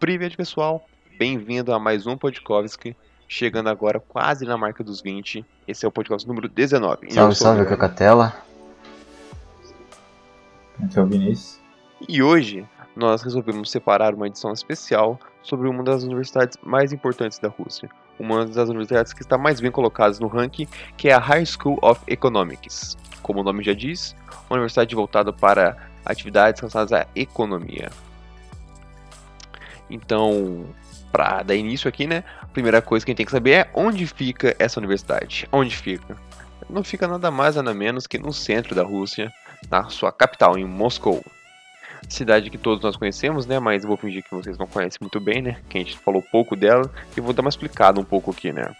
Privet, pessoal. Bem-vindo a mais um Podkovski. Chegando agora quase na marca dos 20. Esse é o podcast número 19. E eu Salve, salve, aqui é o Leandro. Catela. Aqui é o Vinícius. E hoje nós resolvemos separar uma edição especial sobre uma das universidades mais importantes da Rússia. Uma das universidades que está mais bem colocadas no ranking, que é a High School of Economics. Como o nome já diz, uma universidade voltada para atividades relacionadas à economia. Então, para dar início aqui, né, a primeira coisa que a gente tem que saber é onde fica essa universidade. Onde fica? Não fica nada mais nada menos que no centro da Rússia, na sua capital, em Moscou. Cidade que todos nós conhecemos, né? Mas eu vou fingir que vocês não conhecem muito bem, né? Que a gente falou pouco dela e vou dar uma explicada um pouco aqui, né?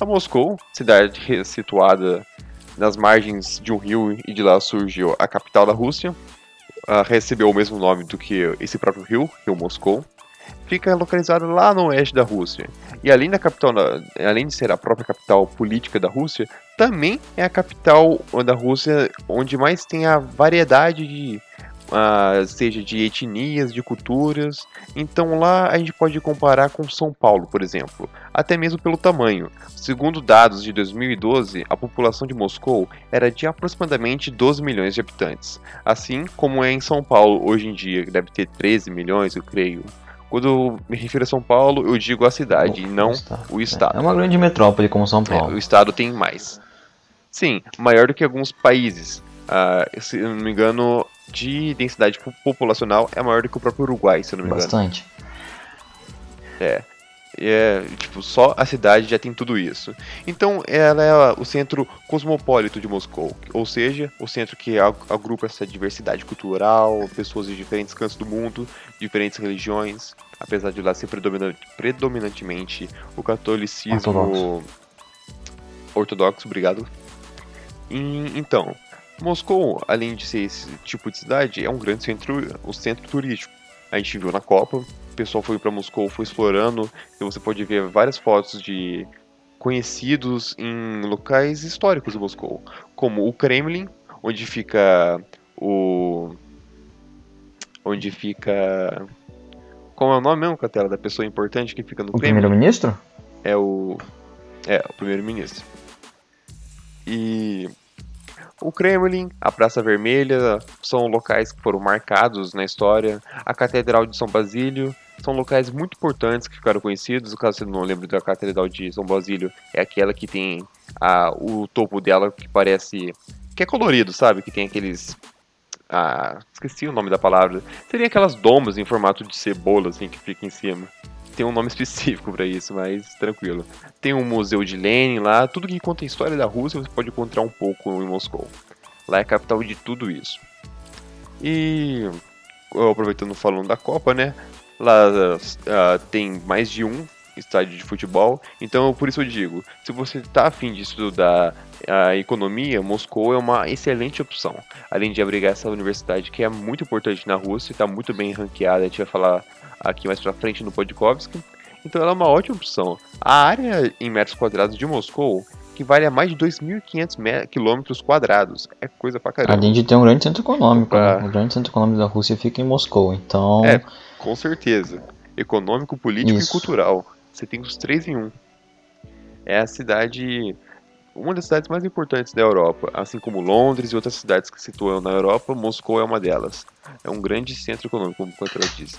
A Moscou, cidade situada nas margens de um rio e de lá surgiu a capital da Rússia. Ah, recebeu o mesmo nome do que esse próprio rio, Rio Moscou. Fica localizado lá no oeste da Rússia. E além da capital, além de ser a própria capital política da Rússia, também é a capital da Rússia onde mais tem a variedade de ah, seja de etnias, de culturas. Então lá a gente pode comparar com São Paulo, por exemplo, até mesmo pelo tamanho. Segundo dados de 2012, a população de Moscou era de aproximadamente 12 milhões de habitantes, assim como é em São Paulo hoje em dia, que deve ter 13 milhões, eu creio. Quando eu me refiro a São Paulo, eu digo a cidade, e não o estado. É uma grande metrópole como São É, Paulo. o estado tem mais. Sim, maior do que alguns países. Ah, se eu não me engano, de densidade po- populacional é maior do que o próprio Uruguai, se eu não me engano. Bastante. E É, tipo, só a cidade já tem tudo isso. Então, ela é o centro cosmopolito de Moscou, ou seja, o centro que ag- agrupa essa diversidade cultural, pessoas de diferentes cantos do mundo, diferentes religiões, apesar de lá ser predomina- predominantemente o catolicismo Ortodoxo. ortodoxo, obrigado. E, então, Moscou, além de ser esse tipo de cidade, é um grande centro, um centro turístico. A gente viu na Copa, o pessoal foi para Moscou, foi explorando, e você pode ver várias fotos de conhecidos em locais históricos de Moscou, como o Kremlin, onde fica o onde fica como é o nome mesmo, Catela, da pessoa importante que fica no O Kremlin? primeiro-ministro? É o. É, o primeiro-ministro. E. O Kremlin, a Praça Vermelha são locais que foram marcados na história. A Catedral de São Basílio são locais muito importantes que ficaram conhecidos. Caso você não lembre da Catedral de São Basílio, é aquela que tem a, o topo dela que parece. que é colorido, sabe? Que tem aqueles. Ah, esqueci o nome da palavra. Seria aquelas domas em formato de cebola, assim, que fica em cima tem um nome específico pra isso, mas tranquilo. Tem um museu de Lenin lá, tudo que conta a história da Rússia você pode encontrar um pouco em Moscou. Lá é a capital de tudo isso. E aproveitando falando da Copa, né? Lá ah, tem mais de um estádio de futebol, então por isso eu digo, se você tá afim de estudar a economia, Moscou é uma excelente opção. Além de abrigar essa universidade que é muito importante na Rússia, está muito bem ranqueada, a gente vai falar aqui mais pra frente no Podkovsky. Então ela é uma ótima opção. A área em metros quadrados de Moscou que vale a mais de 2.500 me- quilômetros quadrados. É coisa pra caramba. Além de ter um grande centro econômico, né? O grande centro econômico da Rússia fica em Moscou, então... É. Com certeza. Econômico, político Isso. e cultural. Você tem os três em um. É a cidade. Uma das cidades mais importantes da Europa. Assim como Londres e outras cidades que se situam na Europa, Moscou é uma delas. É um grande centro econômico, como o Contreras disse.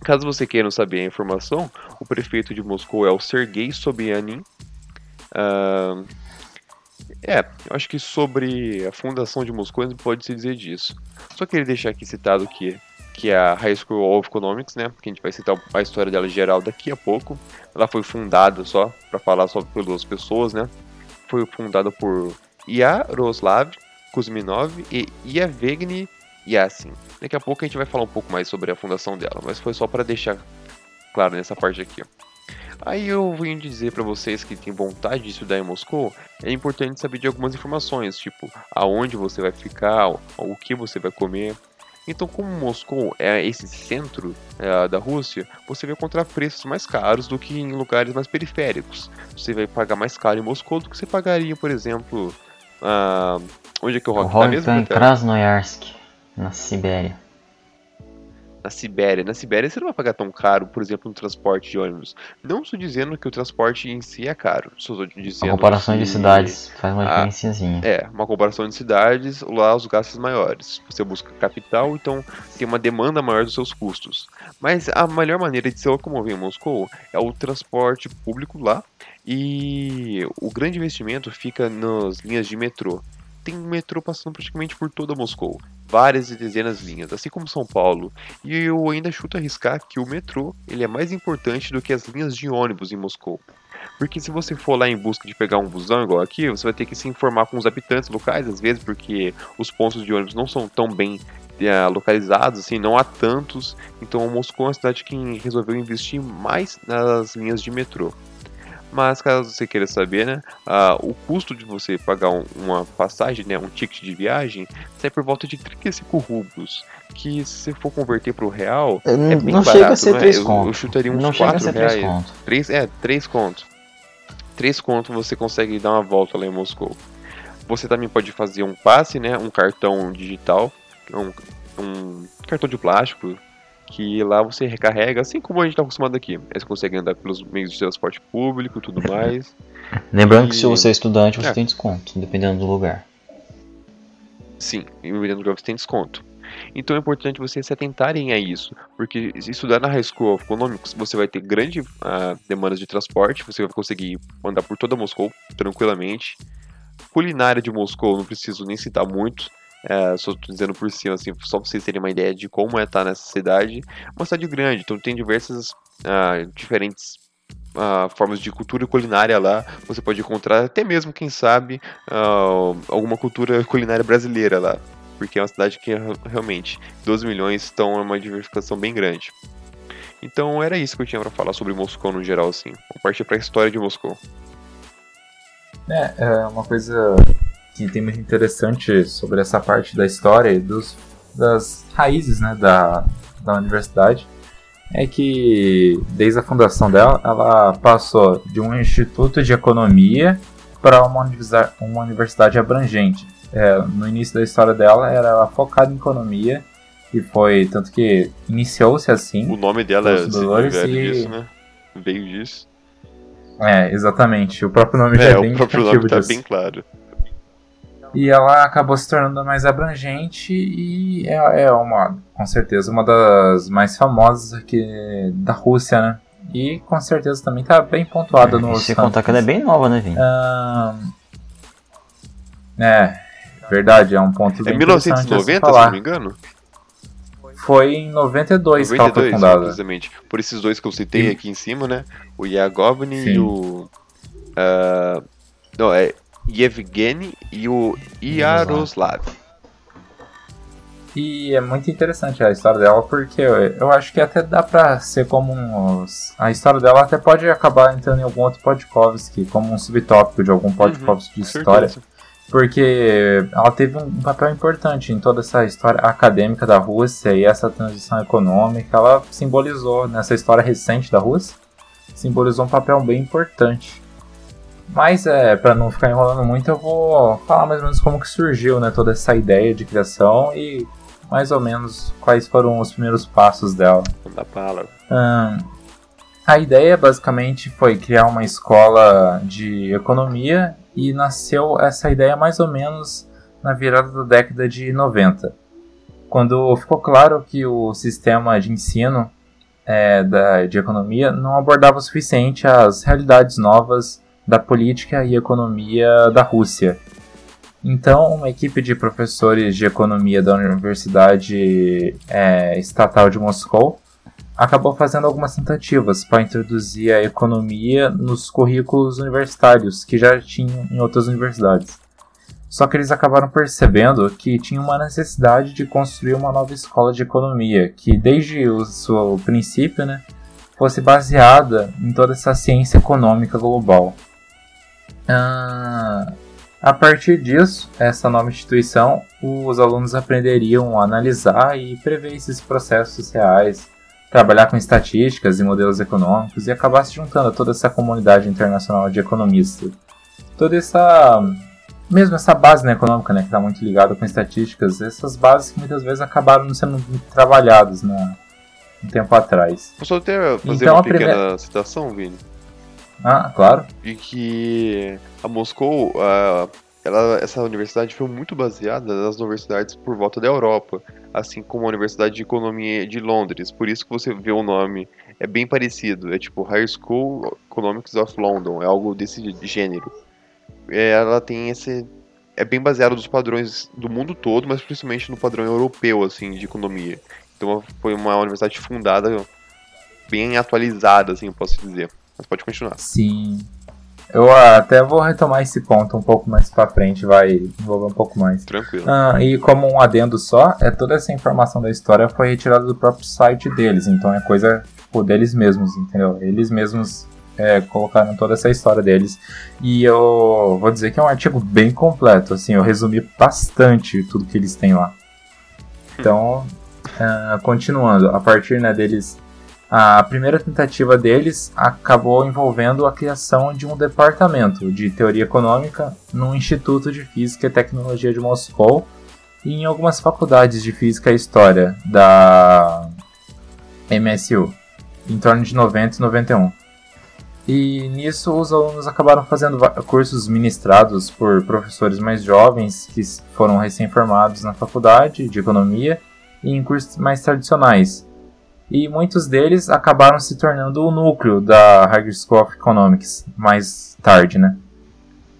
Caso você queira saber a informação, o prefeito de Moscou é o Sergei Sobyanin. Ah, é, eu acho que sobre a fundação de Moscou não pode se dizer disso. Só queria deixar aqui citado que que a High School of Economics, né? Que a gente vai citar a história dela geral daqui a pouco. Ela foi fundada só para falar só pelas pessoas, né? Foi fundada por Yaroslav Kuzminov e Yevgeny Yassin. Daqui a pouco a gente vai falar um pouco mais sobre a fundação dela, mas foi só para deixar claro nessa parte aqui. ó. Aí eu vim dizer para vocês que tem vontade de estudar em Moscou, é importante saber de algumas informações, tipo aonde você vai ficar, o que você vai comer. Então, como Moscou é esse centro eh, da Rússia, você vai encontrar preços mais caros do que em lugares mais periféricos. Você vai pagar mais caro em Moscou do que você pagaria, por exemplo, ah, onde é que o O Rock tá Rock mesmo? tá em? Krasnoyarsk, na Sibéria. Na Sibéria. Na Sibéria você não vai pagar tão caro, por exemplo, no transporte de ônibus. Não estou dizendo que o transporte em si é caro. Estou dizendo. A comparação que... de cidades faz uma diferençazinha. É, uma comparação de cidades, lá os gastos maiores. Você busca capital, então tem uma demanda maior dos seus custos. Mas a melhor maneira de se locomover em Moscou é o transporte público lá. E o grande investimento fica nas linhas de metrô. Tem metrô passando praticamente por toda Moscou. Várias e dezenas de linhas, assim como São Paulo. E eu ainda chuto arriscar que o metrô ele é mais importante do que as linhas de ônibus em Moscou. Porque se você for lá em busca de pegar um busão igual aqui, você vai ter que se informar com os habitantes locais, às vezes, porque os pontos de ônibus não são tão bem eh, localizados, assim, não há tantos. Então Moscou é uma cidade que resolveu investir mais nas linhas de metrô. Mas caso você queira saber, né, ah, o custo de você pagar um- uma passagem, né, um ticket de viagem, sai por volta de 35 rublos. Que se você for converter para o real, é bem não barato, chega a ser não é? 3 Eu- eu chutaria uns não chega a 4 ser 3 reais. contos. Três, é, três contos. Três contos você consegue dar uma volta lá em Moscou. Você também pode fazer um passe, né? Um cartão digital, um, um cartão de plástico, que lá você recarrega, assim como a gente está acostumado aqui. Você consegue andar pelos meios de transporte público e tudo mais. Lembrando que se E- você é estudante, você É. tem desconto, dependendo do lugar. Sim, e o William Grove tem desconto. Então é importante vocês se atentarem a isso, porque se estudar na High School of Economics, você vai ter grande ah, demandas de transporte, você vai conseguir andar por toda Moscou tranquilamente. Culinária de Moscou, não preciso nem citar muito, é, só tô dizendo por cima, assim, só pra vocês terem uma ideia de como é estar nessa cidade. Uma cidade grande, então tem diversas ah, diferentes ah, formas de cultura culinária lá. Você pode encontrar até mesmo, quem sabe, ah, alguma cultura culinária brasileira lá. Porque é uma cidade que re- realmente 12 milhões então é uma diversificação bem grande. Então era isso que eu tinha pra falar sobre Moscou no geral, assim. Vou partir pra história de Moscou. É, é uma coisa que tem muito interessante sobre essa parte da história e dos, das raízes né, da, da universidade é que desde a fundação dela ela passou de um instituto de economia para uma, universidade- uma universidade abrangente. É, no início da história dela era ela focada em economia e foi tanto que iniciou-se assim. O nome dela se Dolores e- disso, né? Veio disso. É, exatamente. O próprio nome já É, é bem o próprio nome tá disso. bem claro. E ela acabou se tornando mais abrangente e é, é uma, com certeza, uma das mais famosas aqui da Rússia, né? E com certeza também tá bem pontuada no E sem contar que ela é bem nova, né, Vini? Ahn, É, verdade, é um ponto É bem se 1990, se falar. não me engano? Foi em 92, que ela foi 92, fundada. precisamente. Por esses dois que eu citei E- aqui em cima, né? O Yagovny e o. ah, não, é Yevgeny e o Yaroslav. E é muito interessante a história dela, porque eu, eu acho que até dá pra ser como um. A história dela até pode acabar entrando em algum outro Podkovsky, como um subtópico de algum Podkovsky de Com história. certeza. Porque ela teve um papel importante em toda essa história acadêmica da Rússia e essa transição econômica. Ela simbolizou, nessa história recente da Rússia, simbolizou um papel bem importante. Mas, é, para não ficar enrolando muito, eu vou falar mais ou menos como que surgiu né, toda essa ideia de criação e mais ou menos quais foram os primeiros passos dela. Dá palavra. Ahn, a ideia basicamente foi criar uma escola de economia e nasceu essa ideia mais ou menos na virada da década de 90, quando ficou claro que o sistema de ensino é, da, de economia não abordava o suficiente as realidades novas da política e economia da Rússia. Então, uma equipe de professores de economia da Universidade é, Estatal de Moscou acabou fazendo algumas tentativas para introduzir a economia nos currículos universitários que já tinham em outras universidades. Só que eles acabaram percebendo que tinha uma necessidade de construir uma nova escola de economia, que desde o seu princípio né, fosse baseada em toda essa ciência econômica global. Ah, a partir disso, essa nova instituição, os alunos aprenderiam a analisar e prever esses processos reais, trabalhar com estatísticas e modelos econômicos e acabar se juntando a toda essa comunidade internacional de economistas. Toda essa, mesmo essa base né, econômica, né, que está muito ligada com estatísticas, essas bases que muitas vezes acabaram não sendo trabalhadas na, um tempo atrás. Posso até fazer Então, uma pequena primeira- citação, Vini? Ah, claro. de que a Moscou, a- ela, essa universidade foi muito baseada nas universidades por volta da Europa, assim como a Universidade de Economia de Londres. Por isso que você vê o nome é bem parecido, é tipo High School Economics of London, é algo desse gênero. É, ela tem esse é bem baseado nos padrões do mundo todo, mas principalmente no padrão europeu assim de economia. Então foi uma universidade fundada bem atualizada, assim, eu posso dizer. Mas pode continuar. Sim. Eu até vou retomar esse ponto um pouco mais pra frente, vai envolver um pouco mais. Tranquilo. Ah, e como um adendo só, é toda essa informação da história foi retirada do próprio site deles, então é coisa tipo, deles mesmos, entendeu? Eles mesmos é, colocaram toda essa história deles. E eu vou dizer que é um artigo bem completo, assim, eu resumi bastante tudo que eles têm lá. Então, ah, continuando, a partir né, deles a primeira tentativa deles acabou envolvendo a criação de um departamento de teoria econômica no Instituto de Física e Tecnologia de Moscou e em algumas faculdades de Física e História da MSU, em torno de 90 e 91. E nisso os alunos acabaram fazendo cursos ministrados por professores mais jovens que foram recém-formados na faculdade de economia e em cursos mais tradicionais, e muitos deles acabaram se tornando o núcleo da Higher School of Economics mais tarde, né?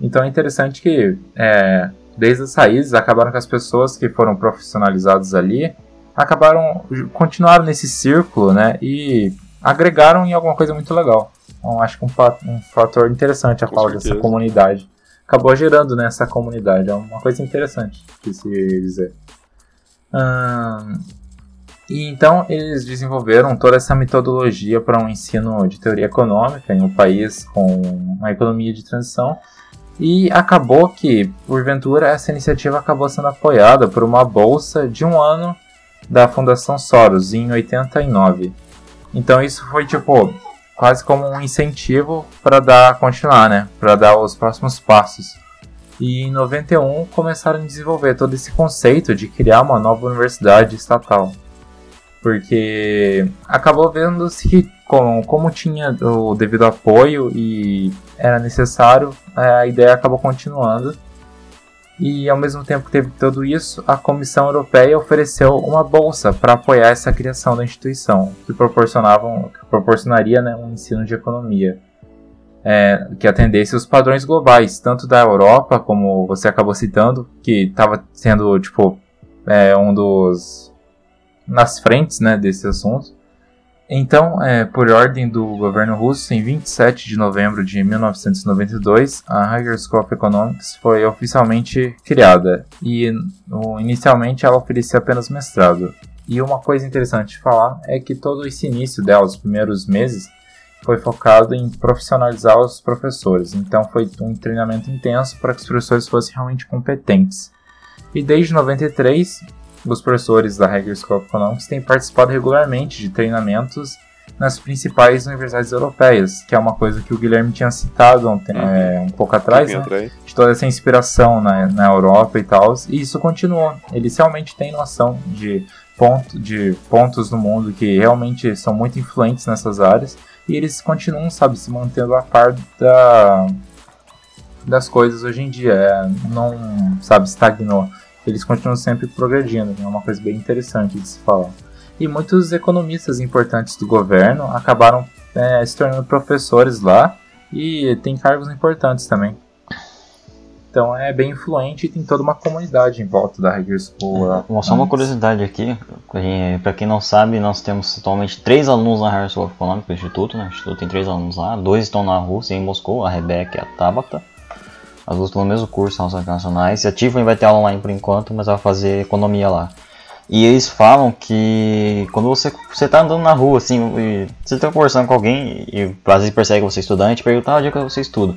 Então é interessante que é, desde as raízes acabaram que as pessoas que foram profissionalizadas ali acabaram continuaram nesse círculo, né? E agregaram em alguma coisa muito legal. Então acho que um, um fator interessante a Com certeza. dessa comunidade acabou gerando nessa comunidade. É uma coisa interessante de se dizer. Ahn, e então eles desenvolveram toda essa metodologia para um ensino de teoria econômica em um país com uma economia de transição. E acabou que, porventura, essa iniciativa acabou sendo apoiada por uma bolsa de um ano da Fundação Soros em 89. Então isso foi tipo quase como um incentivo para dar continuar, né? Para dar os próximos passos. E em 91 começaram a desenvolver todo esse conceito de criar uma nova universidade estatal porque acabou vendo-se que como, como tinha o devido apoio e era necessário, a ideia acabou continuando. E ao mesmo tempo que teve tudo isso, a Comissão Europeia ofereceu uma bolsa para apoiar essa criação da instituição, que proporcionavam, que proporcionaria né, um ensino de economia é, que atendesse os padrões globais, tanto da Europa, como você acabou citando, que estava sendo tipo é, um dos nas frentes né, desse assunto. Então, é, por ordem do governo russo, em 27 de novembro de 1992, a Higher School Economics foi oficialmente criada e inicialmente ela oferecia apenas mestrado. E uma coisa interessante de falar é que todo esse início dela, os primeiros meses, foi focado em profissionalizar os professores. Então foi um treinamento intenso para que os professores fossem realmente competentes. E desde 93, os professores da Higher School Economics têm participado regularmente de treinamentos nas principais universidades europeias, que é uma coisa que o Guilherme tinha citado ontem, Uhum. é, um pouco atrás, né? de toda essa inspiração na, na Europa e tal, e isso continuou. Eles realmente têm noção de, ponto, de pontos no mundo que realmente são muito influentes nessas áreas, e eles continuam, sabe, se mantendo a par da, das coisas hoje em dia. É, não, sabe, estagnou. Eles continuam sempre progredindo, é uma coisa bem interessante de se falar. E muitos economistas importantes do governo acabaram é, se tornando professores lá e tem cargos importantes também. Então é bem influente e tem toda uma comunidade em volta da Higher School. Uma, só uma curiosidade aqui, para quem não sabe, nós temos atualmente três alunos na Higher School of Economics, do Instituto, né? O Instituto tem três alunos lá, dois estão na Rússia, em Moscou, a Rebeca e a Tabata. As duas estão no mesmo curso, Relações Internacionais. E a Tiffany vai ter aula online por enquanto, mas ela vai fazer economia lá. E eles falam que quando você, você tá andando na rua, assim, você tá conversando com alguém, e às vezes percebe que você estudante, pergunta, ah, onde é que você estuda?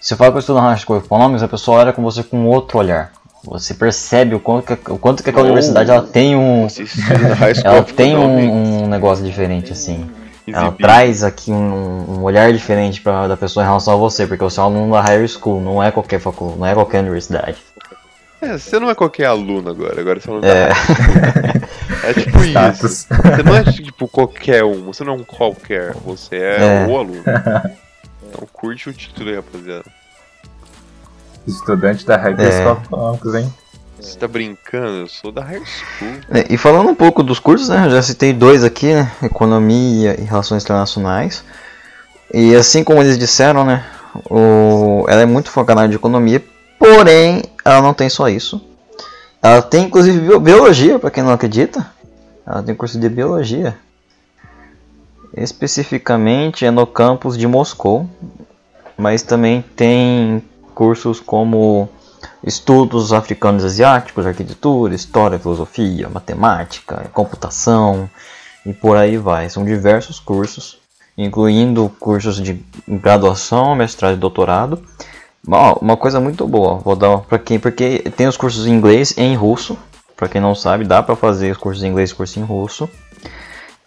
Você fala que eu estudo na of Economics, a pessoa olha com você com outro olhar. Você percebe o quanto que, o quanto que aquela Oh. universidade ela tem um, High ela tem um, um negócio diferente, assim. Ela traz aqui um, um olhar diferente pra, da pessoa em relação a você, porque você é um aluno da higher school, não é qualquer faculdade, não é qualquer universidade. É, você não é qualquer aluno agora, agora você é aluno É. da High É tipo isso. Você não é tipo qualquer um, você não é um qualquer, você é, É. o aluno. Então curte o título aí, rapaziada. Estudante da High É. School of Economics, hein? Você tá brincando? Eu sou da high school. É, E falando um pouco dos cursos, né? Eu já citei dois aqui, né? Economia e Relações Internacionais. E assim como eles disseram, né? O... Ela é muito focada na área de economia, porém ela não tem só isso. Ela tem inclusive bio- biologia, para quem não acredita. Ela tem curso de biologia. Especificamente é no campus de Moscou. Mas também tem cursos como estudos africanos e asiáticos, arquitetura, história, filosofia, matemática, computação e por aí vai. São diversos cursos, incluindo cursos de graduação, mestrado e doutorado. Bom, uma coisa muito boa, vou dar para quem, porque tem os cursos em inglês e em russo. Para quem não sabe, dá para fazer os cursos em inglês e curso em russo.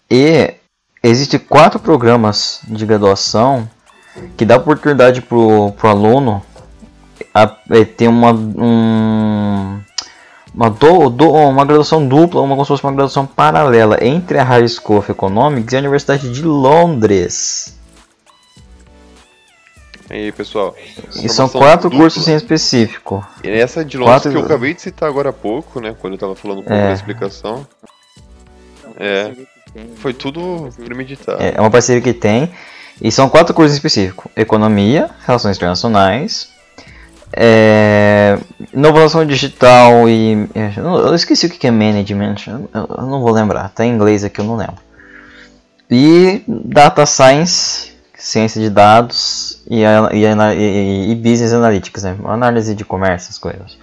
E existe quatro programas de graduação que dá oportunidade pro, pro aluno a, é, ter uma um, uma, do, do- uma graduação dupla, uma como se fosse uma graduação paralela entre a High School of Economics e a Universidade de Londres. Aí, pessoal. E são quatro dupla. cursos em específico. E essa de Londres Quatro- que eu acabei de citar agora há pouco, né? Quando eu tava falando pouco É. da explicação. É. Foi tudo premeditado. É é uma parceria que tem. E são quatro cursos em específico: Economia, Relações Internacionais, é, Inovação Digital e. é, Eu esqueci o que é Management, eu não vou lembrar, tá em inglês aqui eu não lembro. E Data Science, Ciência de Dados e, e, e- Business Analytics, né? Análise de comércio, essas coisas.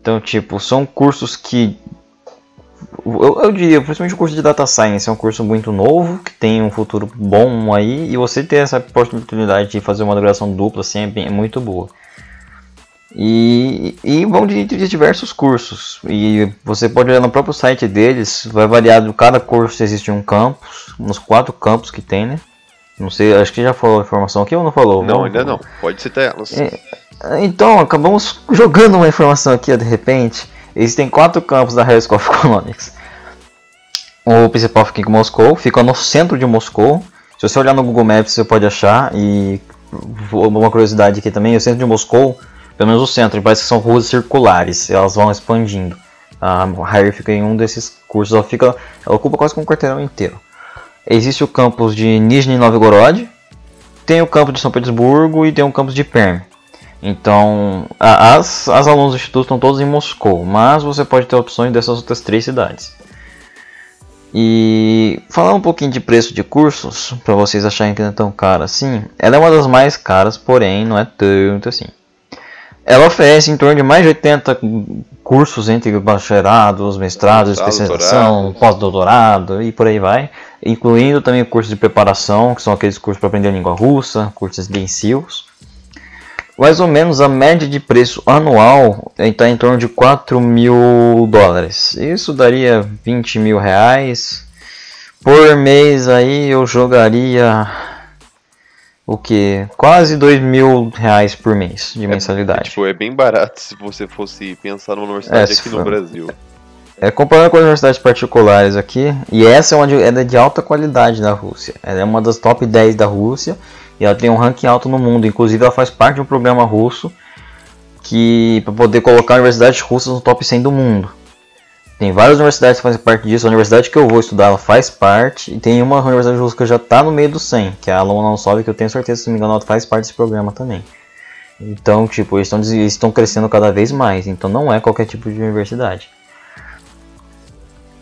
Então, tipo, são cursos que eu, eu diria, principalmente o curso de Data Science é um curso muito novo, que tem um futuro bom aí, e você ter essa oportunidade de fazer uma graduação dupla assim, é, bem- é muito boa. E, e vão de, de diversos cursos, e você pode olhar no próprio site deles, vai variar de cada curso existe um campus, nos quatro campos que tem, né? Não sei, acho que já falou a informação aqui ou não falou? Não, ainda não. Pode citar elas. É. Então, acabamos jogando uma informação aqui de repente. Existem quatro campos da High School of Economics. O principal fica em Moscou, fica no centro de Moscou. Se você olhar no Google Maps, você pode achar. E uma curiosidade aqui também: o centro de Moscou, pelo menos o centro, parece que são ruas circulares, elas vão expandindo. A Higher fica em um desses cursos, ela, fica, ela ocupa quase que um quarteirão inteiro. Existe o campus de Nizhny Novgorod, tem o campus de São Petersburgo e tem o campus de Perm. Então, as, as alunos do instituto estão todos em Moscou, mas você pode ter opções dessas outras três cidades. E falar um pouquinho de preço de cursos, para vocês acharem que não é tão caro assim, ela é uma das mais caras, porém não é tanto assim. Ela oferece em torno de mais de 80 cursos entre bacharelados, mestrados, Mestrado, especialização, doutorado. pós-doutorado e por aí vai, incluindo também cursos de preparação, que são aqueles cursos para aprender a língua russa, cursos intensivos. Mais ou menos a média de preço anual está em torno de 4 mil dólares. Isso daria 20 mil reais. Por mês aí eu jogaria o que? Quase 2 mil reais por mês de É, mensalidade. tipo, é bem barato se você fosse pensar numa universidade É, aqui for- no Brasil. É, comparando com as universidades particulares aqui, e essa é uma de, é de alta qualidade na Rússia. Ela é uma das top 10 da Rússia e ela tem um ranking alto no mundo. Inclusive, ela faz parte de um programa russo que para poder colocar universidades russas no top 100 do mundo. Tem várias universidades que fazem parte disso. A universidade que eu vou estudar ela faz parte. E tem uma universidade russa que já está no meio do 100, que é a Lomonosov, que eu tenho certeza, se não me engano, ela faz parte desse programa também. Então, tipo, eles estão, eles estão crescendo cada vez mais. Então, não é qualquer tipo de universidade.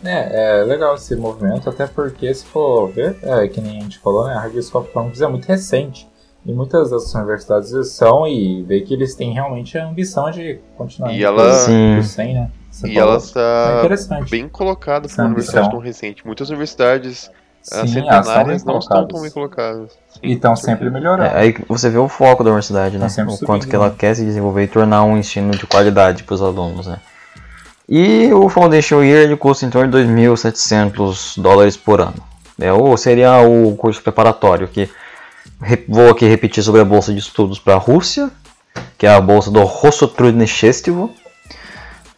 É, é legal esse movimento, até porque se for ver, é, que nem a gente falou, né, a High School of Economics é muito recente. E muitas dessas universidades são e vê que eles têm realmente a ambição de continuar E ela- pro- Sim. pro 100, né? Você E falou. ela É está interessante. bem colocada para uma universidade tão recente. Muitas universidades ah, Sim, elas estão bem centenárias não estão tão bem colocadas. Sim, E estão sempre melhorando. É, aí você vê o foco da universidade, né? Tá O subindo, quanto que ela né? quer se desenvolver e tornar um ensino de qualidade para os alunos, né? E o Foundation Year ele custa em torno de 2.700 dólares por ano. É, ou seria o curso preparatório, que vou aqui repetir sobre a bolsa de estudos para a Rússia, que é a bolsa do Rossotrudny Festival.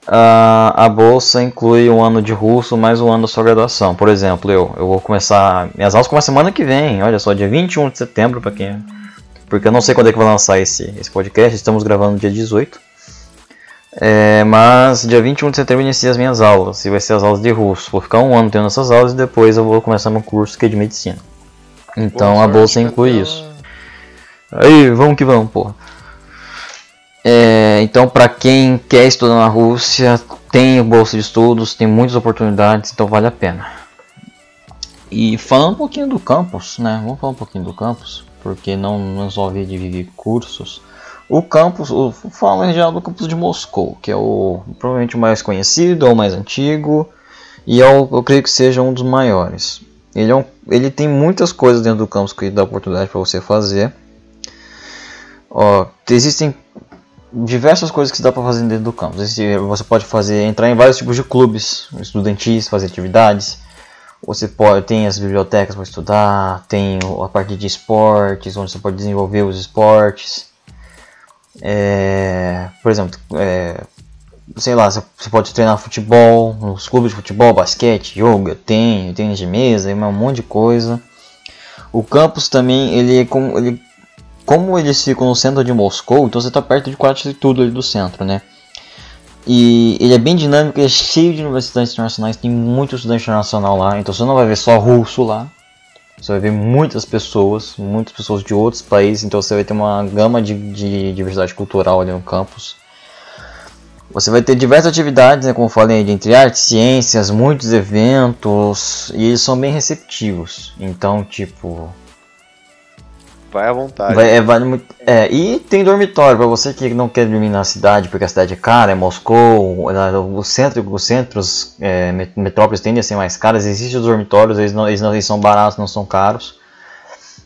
A, a bolsa inclui um ano de russo mais um ano da sua graduação. Por exemplo, eu, eu vou começar. Minhas aulas começam semana que vem, olha só, dia 21 de setembro, para quem. Porque eu não sei quando é que vai lançar esse, esse podcast, estamos gravando dia 18. É, mas dia 21 de setembro inicia as minhas aulas, e vai ser as aulas de russo. Vou ficar um ano tendo essas aulas e depois eu vou começar meu curso que é de medicina. Então Boa a bolsa inclui isso. Aí, vamos que vamos, porra. É, então, para quem quer estudar na Rússia, tem bolsa de estudos, tem muitas oportunidades, então vale a pena. E falando um pouquinho do campus, né? Vamos falar um pouquinho do campus, porque não, não de dividir cursos. O campus, o, falo em geral do campus de Moscou, que é o provavelmente o mais conhecido, é o mais antigo e é o, eu creio que seja um dos maiores. Ele, é um, ele tem muitas coisas dentro do campus que dá oportunidade para você fazer. Ó, existem diversas coisas que dá para fazer dentro do campus. Você pode fazer entrar em vários tipos de clubes estudantis, fazer atividades. Você pode tem as bibliotecas para estudar, tem a parte de esportes, onde você pode desenvolver os esportes. É, por exemplo, é, sei lá, você pode treinar futebol, nos clubes de futebol, basquete, yoga, tem tênis de mesa, um monte de coisa. O campus também, ele é ele como eles ficam no centro de Moscou, então você está perto de quase tudo ali do centro, né? E ele é bem dinâmico, ele é cheio de universidades internacionais, tem muito estudante internacional lá, então você não vai ver só russo lá. Você vai ver muitas pessoas, muitas pessoas de outros países, então você vai ter uma gama de, de diversidade cultural ali no campus. Você vai ter diversas atividades, né, como eu falei, entre artes, ciências, muitos eventos, e eles são bem receptivos. Então, tipo, Vai à vontade. Vai, é, é, e tem dormitório para você que não quer dormir na cidade porque a cidade é cara, é Moscou, o centro, os centros, é, metrópoles tendem a ser mais caras. Existem os dormitórios, eles, não, eles, não, eles são baratos, não são caros.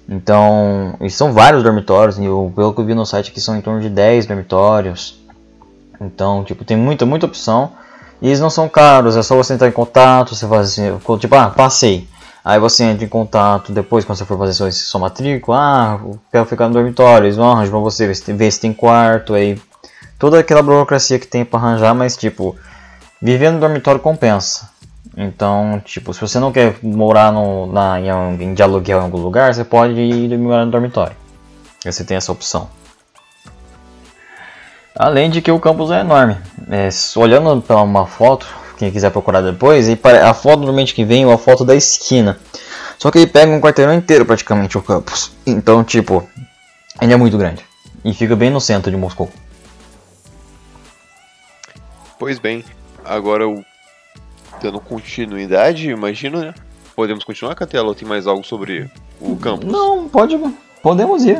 Então, e são vários dormitórios, eu, pelo que eu vi no site aqui são em torno de 10 dormitórios. Então, tipo, tem muita, muita opção. E eles não são caros, é só você entrar em contato, você faz assim, tipo, ah, passei. Aí você entra em contato depois, quando você for fazer sua, sua matrícula. Ah, quero ficar no dormitório. Eles vão arranjar pra você, ver se, tem quarto. Aí toda aquela burocracia que tem para arranjar, mas tipo, viver no dormitório compensa. Então, tipo, se você não quer morar no, na, em, em, de aluguel em algum lugar, você pode ir morar no dormitório. Você tem essa opção. Além de que o campus é enorme. É, olhando para uma foto, quem quiser procurar depois, e a foto normalmente que vem é a foto da esquina. Só que ele pega um quarteirão inteiro praticamente o campus. Então, tipo, ele é muito grande. E fica bem no centro de Moscou. Pois bem, agora eu dando continuidade, imagino, né? Podemos continuar, Catela, ou tem mais algo sobre o campus? Não, pode. Podemos ir.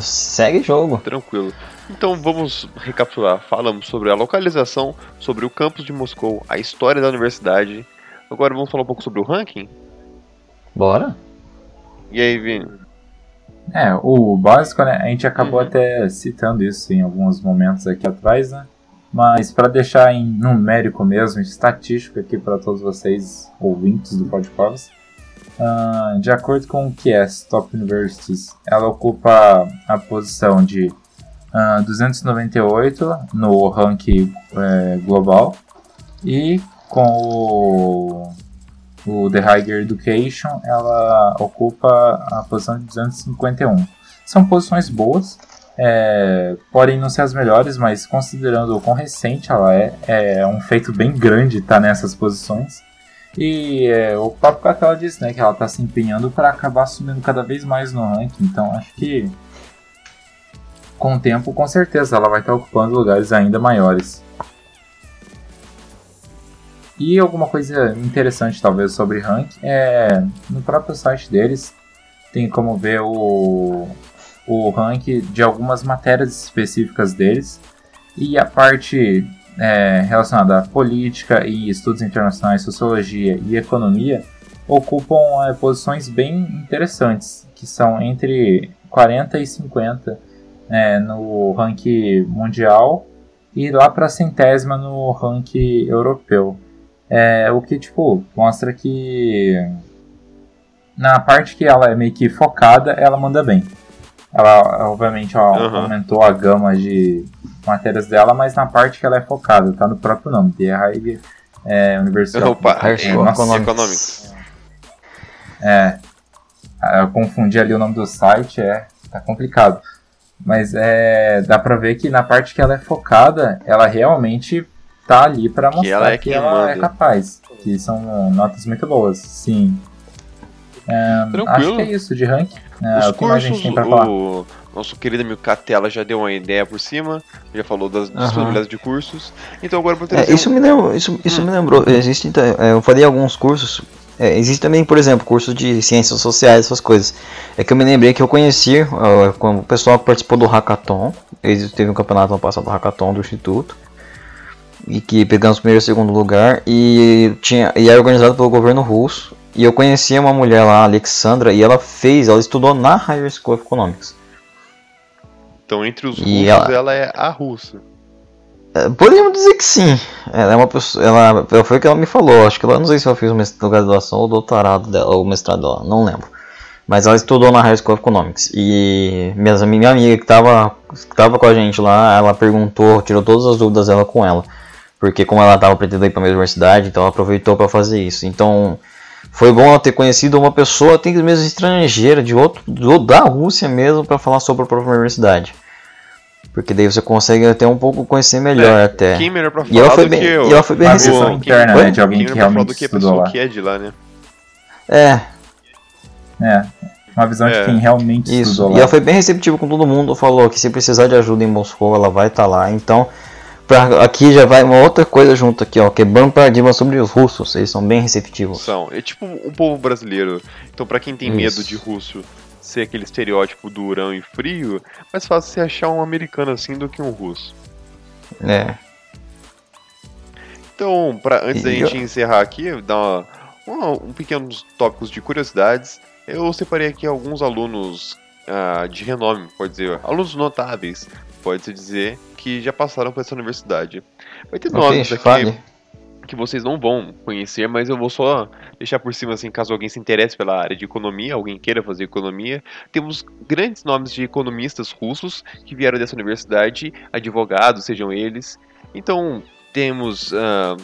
Segue jogo. Tranquilo. Então vamos recapitular. Falamos sobre a localização, sobre o campus de Moscou, a história da universidade. Agora vamos falar um pouco sobre o ranking? Bora. E aí, Vini? É, o básico, né? A gente acabou uhum. até citando isso em alguns momentos aqui atrás, né? Mas para deixar em numérico mesmo, estatístico aqui para todos vocês, ouvintes do Podcasts, Uh, de acordo com o QS Top Universities, ela ocupa a posição de uh, ah, 298 no ranking é, global e com o, o The Higher Education ela ocupa a posição de 251. São posições boas, é, podem não ser as melhores, mas considerando o quão recente ela é, é um feito bem grande estar tá nessas posições. E é, o próprio Catel disse né, que ela está se empenhando para acabar subindo cada vez mais no ranking. Então acho que com o tempo, com certeza, ela vai estar tá ocupando lugares ainda maiores. E alguma coisa interessante, talvez, sobre ranking é no próprio site deles tem como ver o, o ranking de algumas matérias específicas deles e a parte é, relacionada à política e estudos internacionais, sociologia e economia ocupam é, posições bem interessantes, que são entre 40 e 50 é, no ranking mundial e lá para a centésima no ranking europeu. É, o que tipo mostra que na parte que ela é meio que focada, ela manda bem. Ela obviamente ó, Aham. aumentou a gama de matérias dela, mas na parte que ela é focada, tá no próprio nome, The High é, University Opa, é, of nossa, Economics. Economics. É. Eu confundi ali o nome do site, é. Tá complicado. Mas é. Dá pra ver que na parte que ela é focada, ela realmente tá ali pra mostrar que ela ela é é, quem manda. capaz. Que são notas muito boas, sim. É, Tranquilo. acho que é isso de ranking. É, Os o que mais a gente cursos, tem pra falar? o nosso querido amigo Catela já deu uma ideia por cima, já falou das Aham. disponibilidades de cursos. Então agora eu vou É, trazer isso um- me lembrou, isso, isso me lembrou. Existe, então, é, eu falei alguns cursos. É, existe também, por exemplo, curso de ciências sociais, essas coisas. É que eu me lembrei que eu conheci ó, quando o pessoal que participou do Hackathon. Eles teve um campeonato ano passado do Hackathon do Instituto. E que pegamos primeiro e segundo lugar. E, tinha, e era organizado pelo governo russo. E eu conheci uma mulher lá, a Alexandra, e ela fez, ela estudou na Higher School of Economics. Então entre os russos ela- ela... é a russa. É, Podemos dizer que sim. Ela é uma pessoa. Ela, foi o que ela me falou. Acho que ela não sei se ela fez o mestrado, graduação ou doutorado dela, ou mestrado dela, não lembro. Mas ela estudou na High School of Economics. E minha, minha amiga que estava que tava com a gente lá, ela perguntou, tirou todas as dúvidas dela com ela. Porque como ela estava pretendendo ir para a mesma universidade, então ela aproveitou para fazer isso. Então foi bom ter conhecido uma pessoa, até mesmo estrangeira, de outro, do- da Rússia mesmo, para falar sobre a própria universidade. Porque daí você consegue até um pouco conhecer melhor É, até. Quem melhor pra E ela falar foi do bem, que eu? e ela foi bem recebida. interna, né, de alguém Quem que melhor pra falar do realmente que a estudou pessoa lá. que é de lá, né? É, É, uma visão É. de quem realmente isso. estudou E lá. ela foi bem receptiva com todo mundo, falou que se precisar de ajuda em Moscou, ela vai estar lá. Então, pra, aqui já vai uma outra coisa junto aqui, ó, quebrando paradigma sobre os russos. Eles são bem receptivos. São. É tipo um povo brasileiro. Então pra quem tem medo Isso. de russo ser aquele estereótipo durão e frio, mais fácil você achar um americano assim do que um russo. É. Então, pra, antes da gente encerrar aqui, dar uma, uma- um pequenos tópicos de curiosidades, eu separei aqui alguns alunos ah, de renome, pode dizer, alunos notáveis, pode-se dizer, que já passaram por essa universidade. Vai ter Ok, nomes aqui fale. que vocês não vão conhecer, mas eu vou só deixar por cima, assim, caso alguém se interesse pela área de economia, alguém queira fazer economia. Temos grandes nomes de economistas russos que vieram dessa universidade, advogados, sejam eles. Então, temos ah,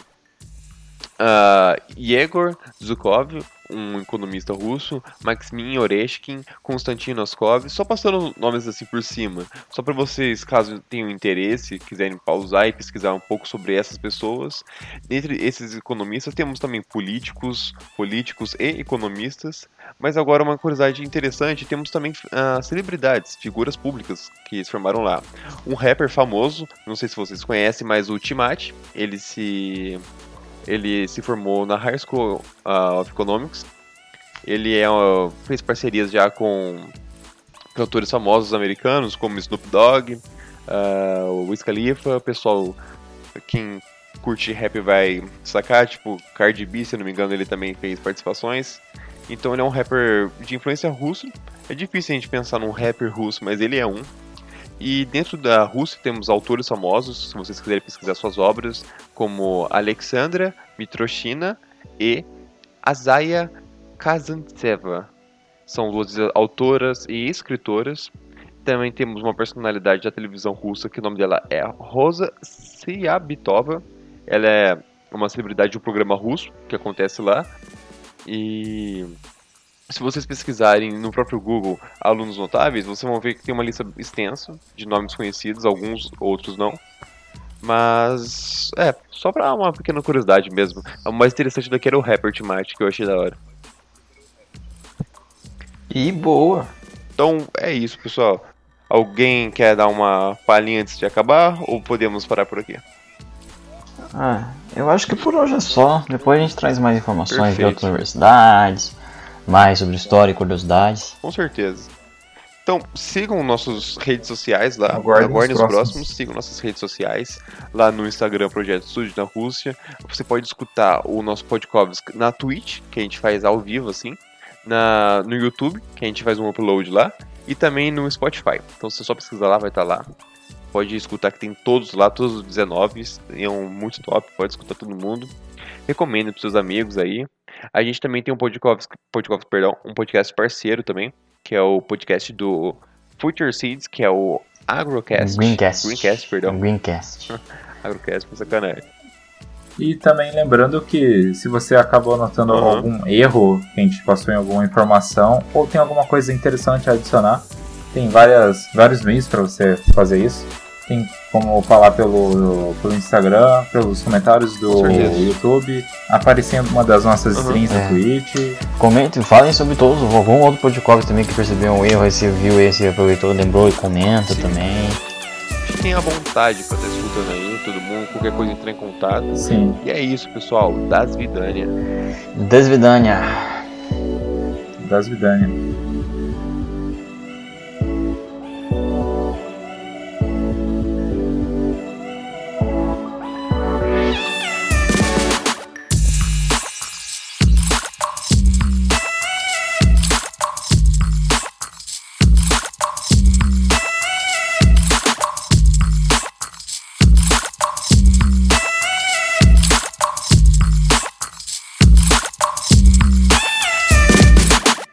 ah, Yegor Zhukov, um economista russo, Maximin Oreshkin, Konstantin Noskov, só passando nomes assim por cima, só para vocês, caso tenham interesse, quiserem pausar e pesquisar um pouco sobre essas pessoas. Dentre esses economistas temos também políticos, políticos e economistas, mas agora uma curiosidade interessante, temos também ah, celebridades, figuras públicas que se formaram lá. Um rapper famoso, não sei se vocês conhecem, mas o Timati, ele se ele se formou na High School of Economics. Ele é, fez parcerias já com cantores famosos americanos, como Snoop Dogg, ah, o Wiz Khalifa, pessoal, quem curte rap vai sacar, tipo Cardi B, se não me engano, ele também fez participações. Então ele é um rapper de influência russa. É difícil a gente pensar num rapper russo, mas ele é um. E dentro da Rússia temos autores famosos, se vocês quiserem pesquisar suas obras, como Alexandra Mitroshina e Azaya Kazantseva. São duas autoras e escritoras. Também temos uma personalidade da televisão russa que o nome dela é Rosa Siabitova. Ela é uma celebridade de um programa russo que acontece lá. E se vocês pesquisarem no próprio Google alunos notáveis, vocês vão ver que tem uma lista extensa de nomes conhecidos, alguns outros não. Mas, é, só pra uma pequena curiosidade mesmo. O mais interessante daqui era o rapper Timate, que eu achei da hora. E boa. Então, é isso, pessoal. Alguém quer dar uma palhinha antes de acabar ou podemos parar por aqui? Ah, eu acho que por hoje é só. Depois a gente traz mais informações de Perfeito. outras universidades, mais sobre história e curiosidades. Com certeza. Então, sigam nossas redes sociais lá. Aguardem Aguardem, os os próximos. próximos. Sigam nossas redes sociais. Lá no Instagram, Projeto Estúdio na Rússia. Você pode escutar o nosso podcast na Twitch, que a gente faz ao vivo, assim. Na, no YouTube, que a gente faz um upload lá. E também no Spotify. Então, você só pesquisar lá, vai estar lá. Pode escutar que tem todos lá, todos os 19. É um muito top, pode escutar todo mundo. Recomendo para seus amigos aí. A gente também tem um podcast, podcast, perdão, um podcast parceiro também, que é o podcast do Future Seeds, que é o Agrocast. Greencast. Greencast, perdão. Greencast. Agrocast, por sacanagem. E também lembrando que se você acabou notando Uhum. algum erro que a gente passou em alguma informação ou tem alguma coisa interessante a adicionar, tem várias, vários meios para você fazer isso. Tem como falar pelo, pelo Instagram, pelos comentários do. YouTube, aparecendo uma das nossas Uhum. streams É. na Twitch. Comentem, falem sobre todos. Algum outro podcast também que percebeu um erro, você viu esse aproveitou, lembrou e comenta Sim. também. Fiquem à vontade pra estar escutando aí, todo mundo, qualquer coisa entrar em contato. Sim. E é isso, pessoal. Das Vidânia. Desvidânia. Das Vidânia.